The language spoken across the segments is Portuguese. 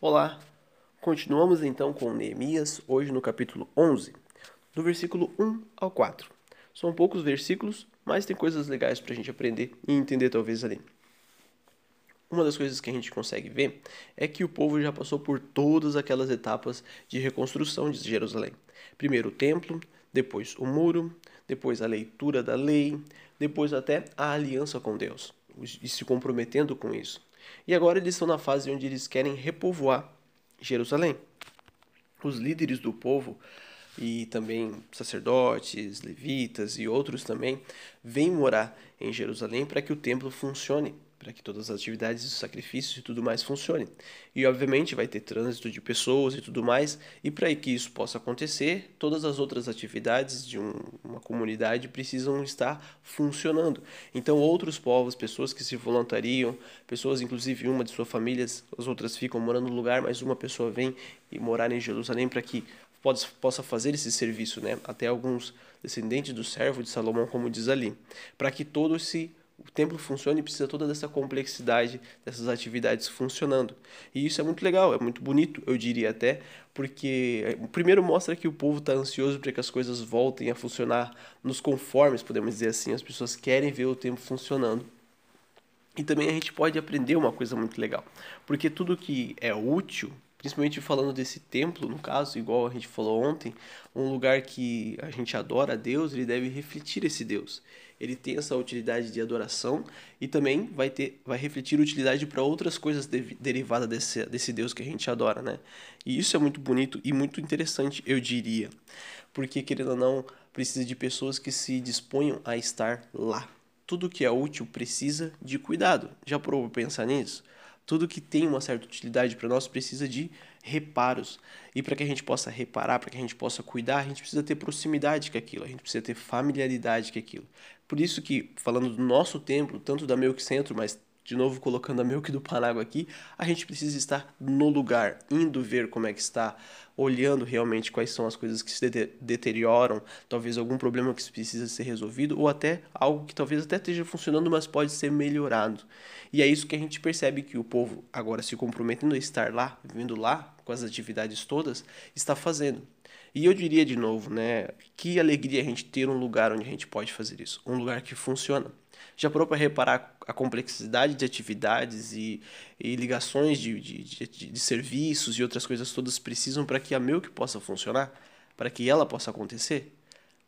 Olá, continuamos então com Neemias, hoje no capítulo 11, do versículo 1 ao 4. São poucos versículos, mas tem coisas legais para a gente aprender e entender talvez ali. Uma das coisas que a gente consegue ver é que o povo já passou por todas aquelas etapas de reconstrução de Jerusalém. Primeiro o templo, depois o muro, depois a leitura da lei, depois até a aliança com Deus, e se comprometendo com isso. E agora eles estão na fase onde eles querem repovoar Jerusalém. Os líderes do povo e também sacerdotes, levitas e outros também vêm morar em Jerusalém para que o templo funcione para que todas as atividades e sacrifícios e tudo mais funcionem. E obviamente vai ter trânsito de pessoas e tudo mais, e para que isso possa acontecer, todas as outras atividades de um, uma comunidade precisam estar funcionando. Então outros povos, pessoas que se voluntariam, pessoas inclusive uma de suas famílias, as outras ficam morando no lugar, mas uma pessoa vem e morar em Jerusalém para que possa fazer esse serviço, né? Até alguns descendentes do servo de Salomão, como diz ali, para que todo esse o templo funciona e precisa toda dessa complexidade dessas atividades funcionando. E isso é muito legal, é muito bonito, eu diria até, porque é, primeiro mostra que o povo está ansioso para que as coisas voltem a funcionar nos conformes, podemos dizer assim, as pessoas querem ver o templo funcionando. E também a gente pode aprender uma coisa muito legal, porque tudo que é útil principalmente falando desse templo, no caso, igual a gente falou ontem, um lugar que a gente adora a Deus, ele deve refletir esse Deus. Ele tem essa utilidade de adoração e também vai ter, vai refletir utilidade para outras coisas de, derivadas desse, desse Deus que a gente adora, né? E isso é muito bonito e muito interessante, eu diria, porque querendo ou não, precisa de pessoas que se disponham a estar lá. Tudo que é útil precisa de cuidado. Já provou pensar nisso? Tudo que tem uma certa utilidade para nós precisa de reparos. E para que a gente possa reparar, para que a gente possa cuidar, a gente precisa ter proximidade com aquilo, a gente precisa ter familiaridade com aquilo. Por isso que, falando do nosso templo, tanto da Milk Centro, mas de novo colocando a Milk do Panágua aqui, a gente precisa estar no lugar, indo ver como é que está, olhando realmente quais são as coisas que se deterioram, talvez algum problema que precisa ser resolvido, ou até algo que talvez até esteja funcionando, mas pode ser melhorado. E é isso que a gente percebe que o povo, agora se comprometendo a estar lá, vivendo lá, com as atividades todas, está fazendo. E eu diria de novo, né, que alegria a gente ter um lugar onde a gente pode fazer isso, um lugar que funciona. Já parou para reparar a complexidade de atividades e, e ligações de, de, de, de, serviços e outras coisas todas precisam para que a Milk possa funcionar, para que ela possa acontecer?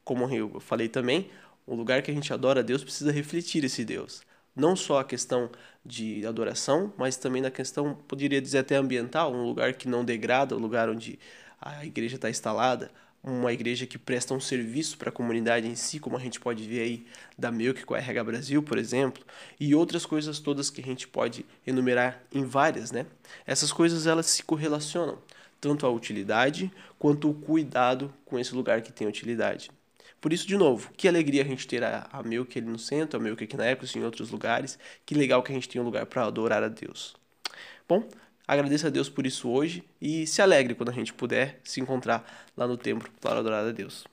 Como eu falei também, o lugar que a gente adora a Deus precisa refletir esse Deus. Não só a questão de adoração, mas também na questão, poderia dizer até ambiental, um lugar que não degrada, um lugar onde a igreja está instalada, uma igreja que presta um serviço para a comunidade em si, como a gente pode ver aí da Milk com a RH Brasil, por exemplo, e outras coisas todas que a gente pode enumerar em várias, né? Essas coisas elas se correlacionam, tanto a utilidade quanto o cuidado com esse lugar que tem utilidade. Por isso, de novo, que alegria a gente ter a, a Milk ali no centro, a Milk aqui na Ecos e em outros lugares. Que legal que a gente tem um lugar para adorar a Deus. Bom, Agradeça a Deus por isso hoje e se alegre quando a gente puder se encontrar lá no templo para adorar a Deus.